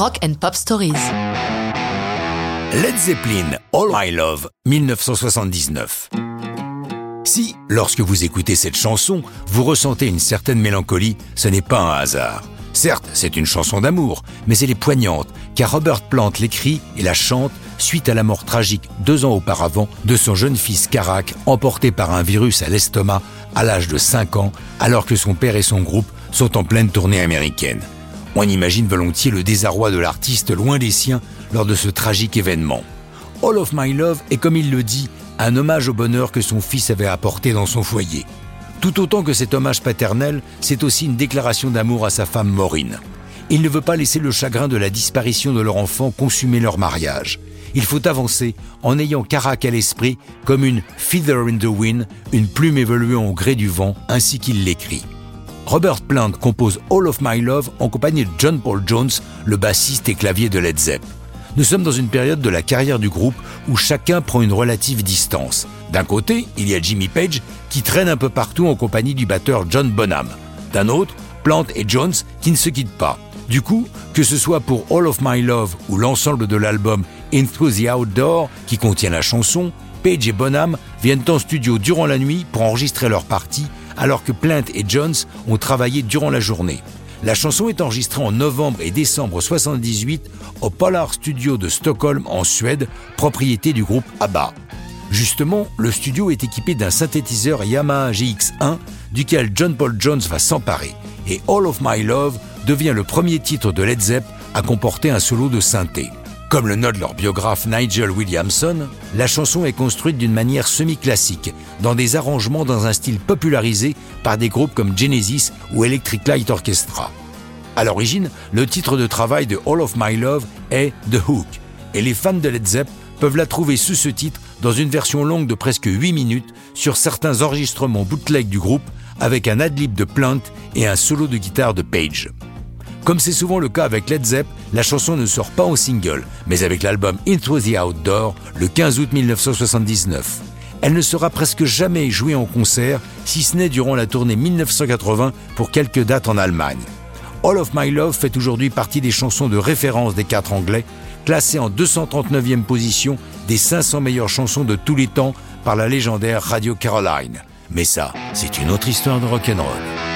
Rock and Pop Stories. Led Zeppelin, All My Love, 1979. Si, lorsque vous écoutez cette chanson, vous ressentez une certaine mélancolie, ce n'est pas un hasard. Certes, c'est une chanson d'amour, mais elle est poignante, car Robert Plant l'écrit et la chante suite à la mort tragique deux ans auparavant de son jeune fils Karak, emporté par un virus à l'estomac à l'âge de 5 ans, alors que son père et son groupe sont en pleine tournée américaine. On imagine volontiers le désarroi de l'artiste loin des siens lors de ce tragique événement. All of My Love est, comme il le dit, un hommage au bonheur que son fils avait apporté dans son foyer. Tout autant que cet hommage paternel, c'est aussi une déclaration d'amour à sa femme Maureen. Il ne veut pas laisser le chagrin de la disparition de leur enfant consumer leur mariage. Il faut avancer en ayant Carac à l'esprit comme une feather in the wind, une plume évoluant au gré du vent, ainsi qu'il l'écrit. Robert Plant compose All of My Love en compagnie de John Paul Jones, le bassiste et clavier de Led Zepp. Nous sommes dans une période de la carrière du groupe où chacun prend une relative distance. D'un côté, il y a Jimmy Page qui traîne un peu partout en compagnie du batteur John Bonham. D'un autre, Plant et Jones qui ne se quittent pas. Du coup, que ce soit pour All of My Love ou l'ensemble de l'album Into the Outdoor qui contient la chanson, Page et Bonham viennent en studio durant la nuit pour enregistrer leur partie alors que Plant et Jones ont travaillé durant la journée. La chanson est enregistrée en novembre et décembre 78 au Polar Studio de Stockholm en Suède, propriété du groupe ABBA. Justement, le studio est équipé d'un synthétiseur Yamaha GX1 duquel John Paul Jones va s'emparer et All of My Love devient le premier titre de Led Zepp à comporter un solo de synthé. Comme le note leur biographe Nigel Williamson, la chanson est construite d'une manière semi-classique, dans des arrangements dans un style popularisé par des groupes comme Genesis ou Electric Light Orchestra. À l'origine, le titre de travail de All of My Love est The Hook, et les fans de Led Zepp peuvent la trouver sous ce titre dans une version longue de presque 8 minutes sur certains enregistrements bootleg du groupe avec un adlib de Plant et un solo de guitare de Page. Comme c'est souvent le cas avec Led Zepp, la chanson ne sort pas en single, mais avec l'album Into the Outdoor le 15 août 1979. Elle ne sera presque jamais jouée en concert, si ce n'est durant la tournée 1980 pour quelques dates en Allemagne. All of My Love fait aujourd'hui partie des chansons de référence des quatre anglais, classée en 239e position des 500 meilleures chansons de tous les temps par la légendaire Radio Caroline. Mais ça, c'est une autre histoire de rock'n'roll.